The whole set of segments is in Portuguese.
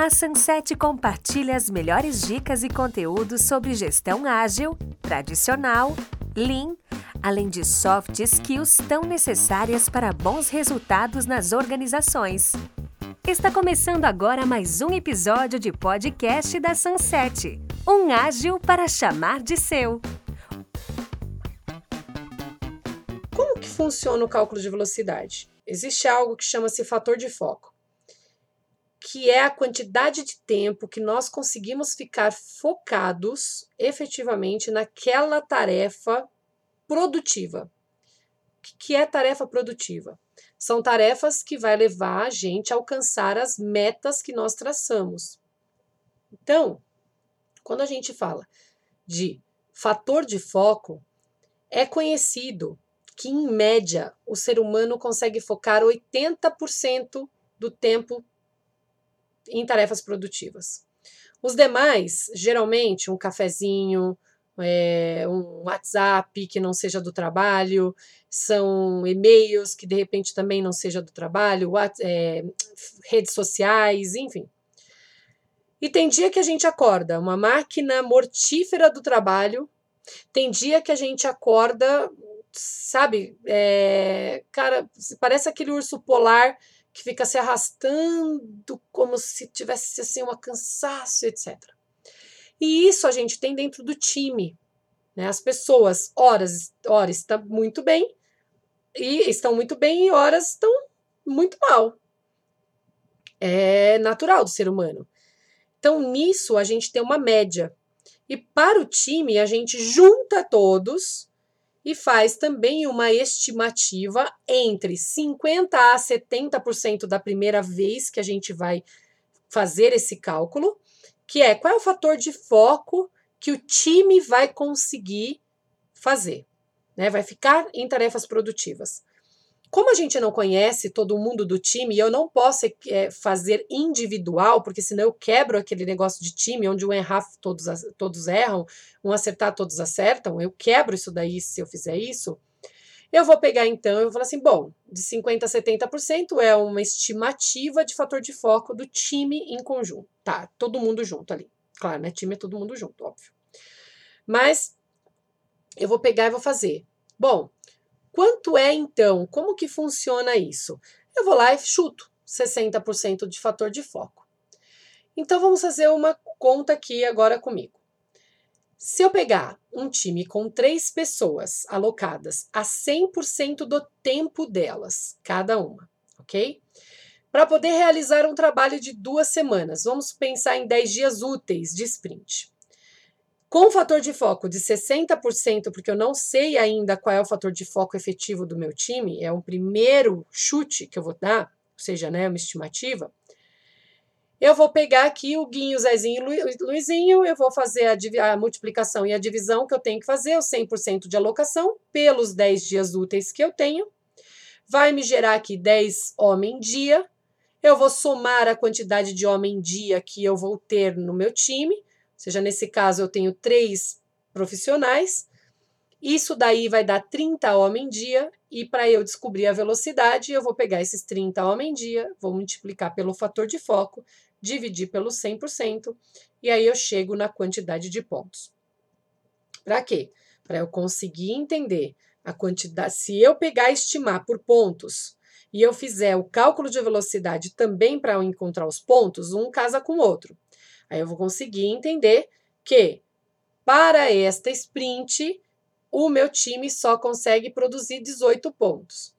A Sunset compartilha as melhores dicas e conteúdos sobre gestão ágil, tradicional, lean, além de soft skills tão necessárias para bons resultados nas organizações. Está começando agora mais um episódio de podcast da Sunset. Um ágil para chamar de seu. Como que funciona o cálculo de velocidade? Existe algo que chama-se fator de foco que é a quantidade de tempo que nós conseguimos ficar focados efetivamente naquela tarefa produtiva. O que é tarefa produtiva? São tarefas que vai levar a gente a alcançar as metas que nós traçamos. Então, quando a gente fala de fator de foco, é conhecido que, em média, o ser humano consegue focar 80% do tempo em tarefas produtivas. Os demais, geralmente, um cafezinho, é, um WhatsApp que não seja do trabalho, são e-mails que de repente também não seja do trabalho, é, redes sociais, enfim. E tem dia que a gente acorda uma máquina mortífera do trabalho, tem dia que a gente acorda, sabe, é, cara, parece aquele urso polar que fica se arrastando como se tivesse assim um cansaço, etc. E isso a gente tem dentro do time. Né? As pessoas, horas, horas estão muito bem, e estão muito bem, e horas estão muito mal. É natural do ser humano. Então, nisso, a gente tem uma média. E para o time, a gente junta todos e faz também uma estimativa entre 50% a 70% da primeira vez que a gente vai fazer esse cálculo, que é qual é o fator de foco que o time vai conseguir fazer, né? Vai ficar em tarefas produtivas. Como a gente não conhece todo mundo do time, e eu não posso é, fazer individual, porque senão eu quebro aquele negócio de time, onde um errar todos, todos erram, um acertar todos acertam, eu quebro isso daí se eu fizer isso. Eu vou pegar então, eu vou falar assim, bom, de 50% a 70% é uma estimativa de fator de foco do time em conjunto. Tá, todo mundo junto ali. Claro, né? Time é todo mundo junto, óbvio. Mas eu vou pegar e vou fazer. Bom, Quanto é então? Como que funciona isso? Eu vou lá e chuto 60% de fator de foco. Então vamos fazer uma conta aqui agora comigo. Se eu pegar um time com três pessoas alocadas a 100% do tempo delas, cada uma, ok? Para poder realizar um trabalho de duas semanas, vamos pensar em 10 dias úteis de sprint. Com o fator de foco de 60%, porque eu não sei ainda qual é o fator de foco efetivo do meu time, é o primeiro chute que eu vou dar, ou seja, né, uma estimativa. Eu vou pegar aqui o Guinho, Zezinho e Luizinho, eu vou fazer a, a, multiplicação e a divisão que eu tenho que fazer, o 100% de alocação, pelos 10 dias úteis que eu tenho. Vai me gerar aqui 10 homem-dia. Eu vou somar a quantidade de homem-dia que eu vou ter no meu time seja, nesse caso eu tenho três profissionais, isso daí vai dar 30 homem-dia, e para eu descobrir a velocidade, eu vou pegar esses 30 homem-dia, vou multiplicar pelo fator de foco, dividir pelo 100%, e aí eu chego na quantidade de pontos. Para quê? Para eu conseguir entender a quantidade. Se eu pegar e estimar por pontos e eu fizer o cálculo de velocidade também para encontrar os pontos, um casa com o outro. Aí eu vou conseguir entender que para esta sprint o meu time só consegue produzir 18 pontos.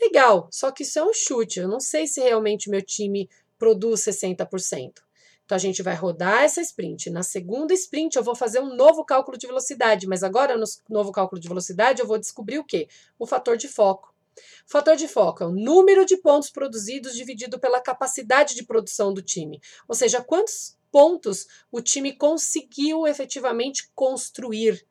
Legal, só que isso é um chute. Eu não sei se realmente meu time produz 60%. Então a gente vai rodar essa sprint. Na segunda sprint eu vou fazer um novo cálculo de velocidade, mas agora no novo cálculo de velocidade eu vou descobrir o quê? O fator de foco. O fator de foco é o número de pontos produzidos dividido pela capacidade de produção do time. Ou seja, quantos pontos o time conseguiu efetivamente construir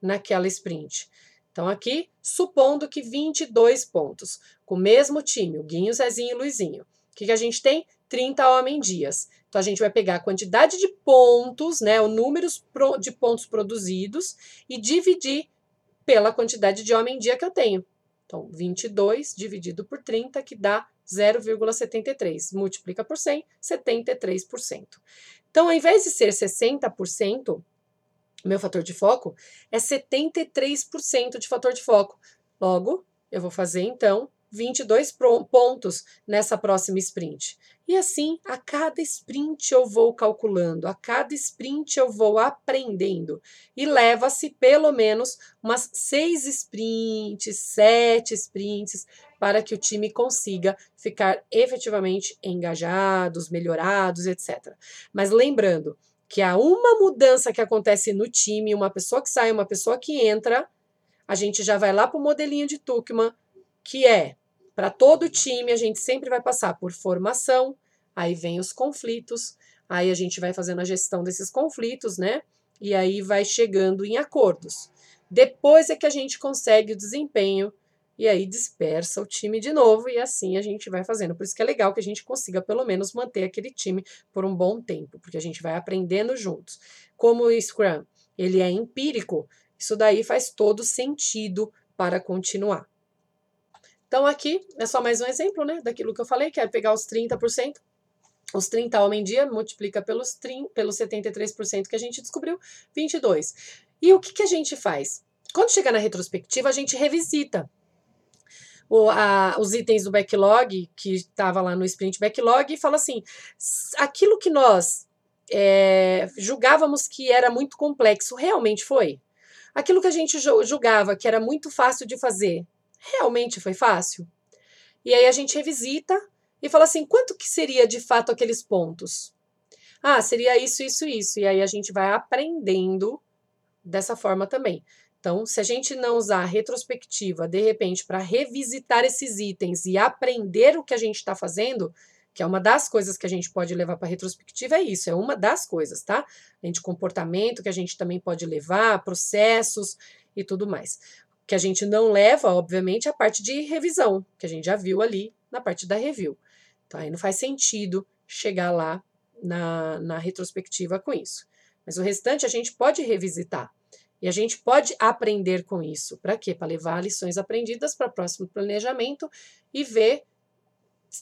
naquela sprint. Então, aqui, supondo que 22 pontos, com o mesmo time, o Guinho, Zezinho e Luizinho. O que, que a gente tem? 30 homem-dias. Então, a gente vai pegar a quantidade de pontos, né, o número de pontos produzidos, e dividir pela quantidade de homem-dia que eu tenho. Então, 22 dividido por 30, que dá 0,73. Multiplica por 100, 73%. Então, ao invés de ser 60%, meu fator de foco é 73% de fator de foco. Logo, eu vou fazer então 22 pontos nessa próxima sprint. E assim, a cada sprint eu vou calculando, a cada sprint eu vou aprendendo. E leva-se pelo menos umas seis sprints, sete sprints, para que o time consiga ficar efetivamente engajados, melhorados, etc. Mas lembrando que há uma mudança que acontece no time, uma pessoa que sai, uma pessoa que entra, a gente já vai lá para o modelinho de Tuckman, que é para todo time, a gente sempre vai passar por formação, aí vem os conflitos, aí a gente vai fazendo a gestão desses conflitos, né? E aí vai chegando em acordos. Depois é que a gente consegue o desempenho e aí dispersa o time de novo e assim a gente vai fazendo. Por isso que é legal que a gente consiga pelo menos manter aquele time por um bom tempo, porque a gente vai aprendendo juntos. Como o Scrum, ele é empírico, isso daí faz todo sentido para continuar. Então aqui é só mais um exemplo, né, daquilo que eu falei, que é pegar os 30%, os 30 homem-dia, multiplica pelos, 30, pelos 73% que a gente descobriu, 22. E o que, que a gente faz? Quando chega na retrospectiva, a gente revisita o, a, os itens do backlog, que estava lá no sprint backlog, e fala assim: aquilo que nós é, julgávamos que era muito complexo, realmente foi? Aquilo que a gente julgava que era muito fácil de fazer, realmente foi fácil? E aí a gente revisita e fala assim: quanto que seria de fato aqueles pontos? Ah, seria isso, isso, isso. E aí a gente vai aprendendo dessa forma também. Então, se a gente não usar a retrospectiva, de repente, para revisitar esses itens e aprender o que a gente está fazendo, que é uma das coisas que a gente pode levar para a retrospectiva, é isso, é uma das coisas, tá? Além de comportamento que a gente também pode levar, processos e tudo mais. Que a gente não leva, obviamente, a parte de revisão, que a gente já viu ali na parte da review. Então, aí não faz sentido chegar lá na, na retrospectiva com isso. Mas o restante a gente pode revisitar. E a gente pode aprender com isso. Para quê? Para levar lições aprendidas para o próximo planejamento e ver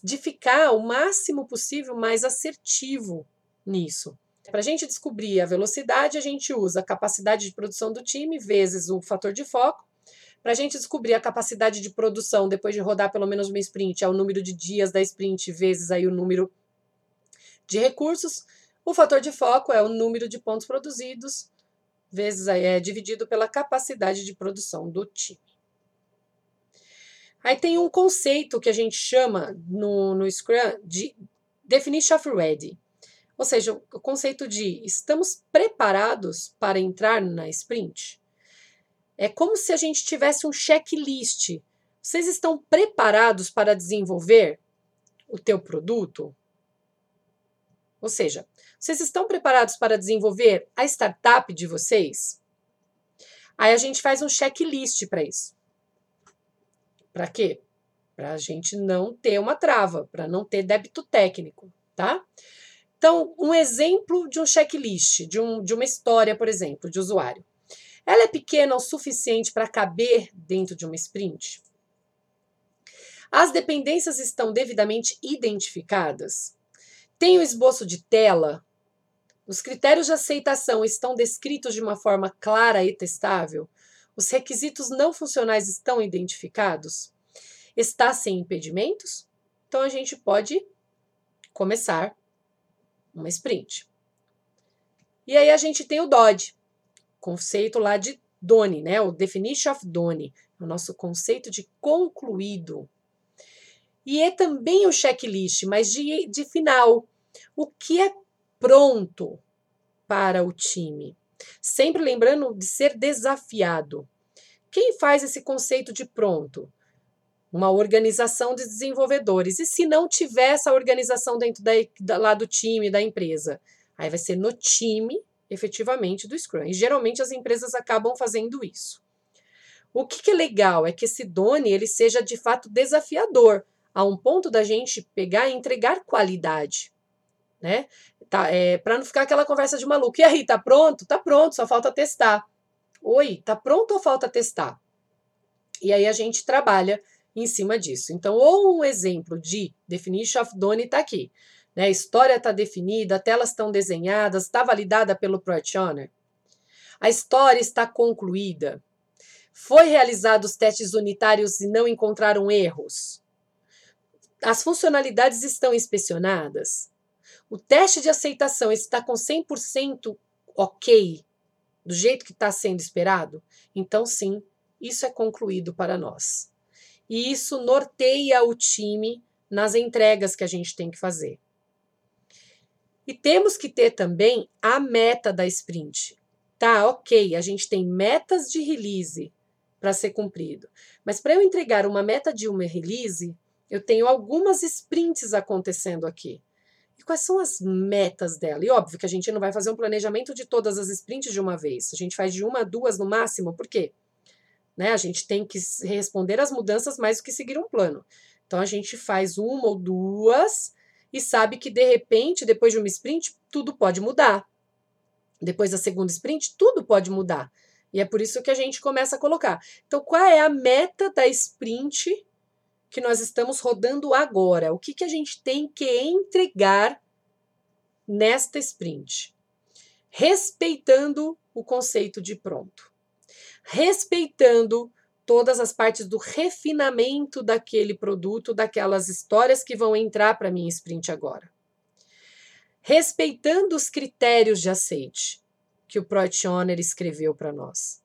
de ficar o máximo possível mais assertivo nisso. Para a gente descobrir a velocidade, a gente usa a capacidade de produção do time vezes o fator de foco. Para a gente descobrir a capacidade de produção depois de rodar pelo menos uma sprint, é o número de dias da sprint vezes aí o número de recursos. O fator de foco é o número de pontos produzidos vezes é dividido pela capacidade de produção do time. Aí tem um conceito que a gente chama no, no Scrum de definition of ready. Ou seja, o conceito de estamos preparados para entrar na sprint. É como se a gente tivesse um checklist. Vocês estão preparados para desenvolver o teu produto? Ou seja, vocês estão preparados para desenvolver a startup de vocês? Aí a gente faz um checklist para isso. Para quê? Para a gente não ter uma trava, para não ter débito técnico, tá? Então, um exemplo de um checklist, de, um, de uma história, por exemplo, de usuário. Ela é pequena o suficiente para caber dentro de uma sprint? As dependências estão devidamente identificadas? Tem o esboço de tela os critérios de aceitação estão descritos de uma forma clara e testável? Os requisitos não funcionais estão identificados? Está sem impedimentos? Então a gente pode começar uma sprint. E aí a gente tem o DOD, conceito lá de DONE, né? O Definition of DONE, o nosso conceito de concluído. E é também o checklist, mas de, de final. O que é pronto para o time. Sempre lembrando de ser desafiado. Quem faz esse conceito de pronto? Uma organização de desenvolvedores. E se não tiver essa organização dentro da, lá do time, da empresa? Aí vai ser no time, efetivamente, do Scrum. E geralmente as empresas acabam fazendo isso. O que, que é legal é que esse Done ele seja de fato desafiador, a um ponto da gente pegar e entregar qualidade né? Tá, é, para não ficar aquela conversa de maluco. E aí, tá pronto? Tá pronto, só falta testar. Oi, tá pronto ou falta testar? E aí a gente trabalha em cima disso. Então, ou um exemplo de definition of done está aqui. Né? A história está definida, telas estão desenhadas, está validada pelo Project. A história está concluída. Foi realizados os testes unitários e não encontraram erros. As funcionalidades estão inspecionadas. O teste de aceitação está com 100% ok, do jeito que está sendo esperado? Então, sim, isso é concluído para nós. E isso norteia o time nas entregas que a gente tem que fazer. E temos que ter também a meta da sprint. Tá, ok, a gente tem metas de release para ser cumprido. Mas para eu entregar uma meta de uma release, eu tenho algumas sprints acontecendo aqui. E quais são as metas dela? E óbvio que a gente não vai fazer um planejamento de todas as sprints de uma vez. A gente faz de uma, duas no máximo. Por quê? Né? A gente tem que responder às mudanças mais do que seguir um plano. Então a gente faz uma ou duas e sabe que de repente, depois de uma sprint, tudo pode mudar. Depois da segunda sprint, tudo pode mudar. E é por isso que a gente começa a colocar. Então, qual é a meta da sprint que nós estamos rodando agora? O que, que a gente tem que entregar nesta sprint? Respeitando o conceito de pronto. Respeitando todas as partes do refinamento daquele produto, daquelas histórias que vão entrar para minha sprint agora. Respeitando os critérios de aceite que o Project Owner escreveu para nós.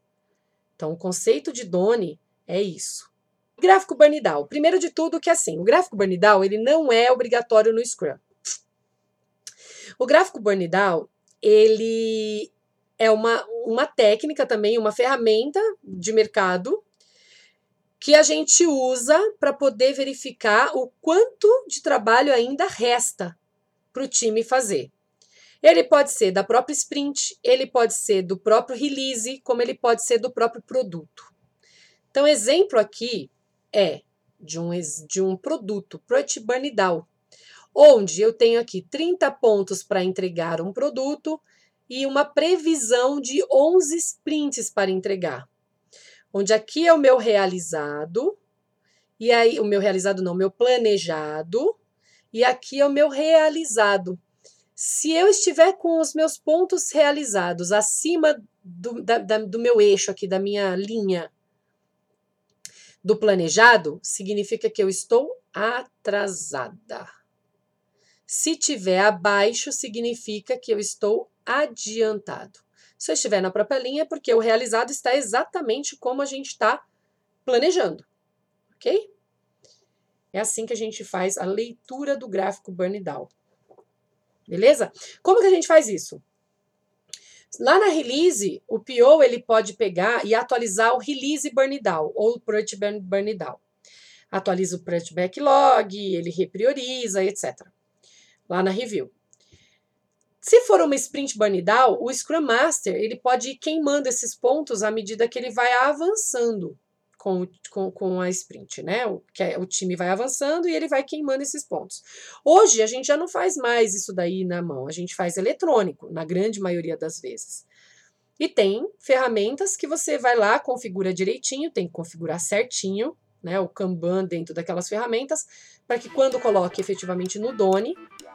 Então, o conceito de Doni é isso. Gráfico Burndown. Primeiro de tudo que assim, o gráfico Burndown, ele não é obrigatório no Scrum. O gráfico Burndown, ele é uma, uma técnica também, uma ferramenta de mercado que a gente usa para poder verificar o quanto de trabalho ainda resta para o time fazer. Ele pode ser da própria sprint, ele pode ser do próprio release, como ele pode ser do próprio produto. Então, exemplo aqui é de um, de um produto, Project Burn Down, onde eu tenho aqui 30 pontos para entregar um produto e uma previsão de 11 sprints para entregar onde aqui é o meu realizado, e aí o meu realizado não, meu planejado, e aqui é o meu realizado. Se eu estiver com os meus pontos realizados acima do, da, da, do meu eixo aqui, da minha linha do planejado, significa que eu estou atrasada. Se tiver abaixo, significa que eu estou adiantado. Se eu estiver na própria linha, é porque o realizado está exatamente como a gente está planejando, ok? É assim que a gente faz a leitura do gráfico burn down. Beleza? Como que a gente faz isso? Lá na release, o PO ele pode pegar e atualizar o release burn down ou o project burn down. Atualiza o project backlog, ele reprioriza, etc. Lá na review. Se for uma sprint down, o Scrum Master ele pode ir queimando esses pontos à medida que ele vai avançando com, com, com a sprint, né? O, que é, o time vai avançando e ele vai queimando esses pontos. Hoje a gente já não faz mais isso daí na mão, a gente faz eletrônico, na grande maioria das vezes. E tem ferramentas que você vai lá, configura direitinho, tem que configurar certinho, né? O Kanban dentro daquelas ferramentas, para que quando coloque efetivamente no Done,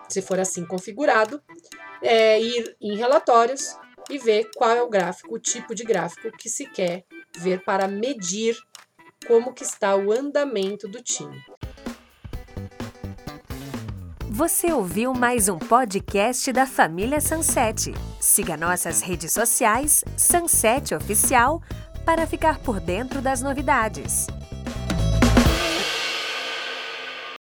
se for assim configurado, é, ir em relatórios e ver qual é o gráfico, o tipo de gráfico que se quer ver para medir como que está o andamento do time. Você ouviu mais um podcast da família Sunset. Siga nossas redes sociais, Sunset Oficial, para ficar por dentro das novidades.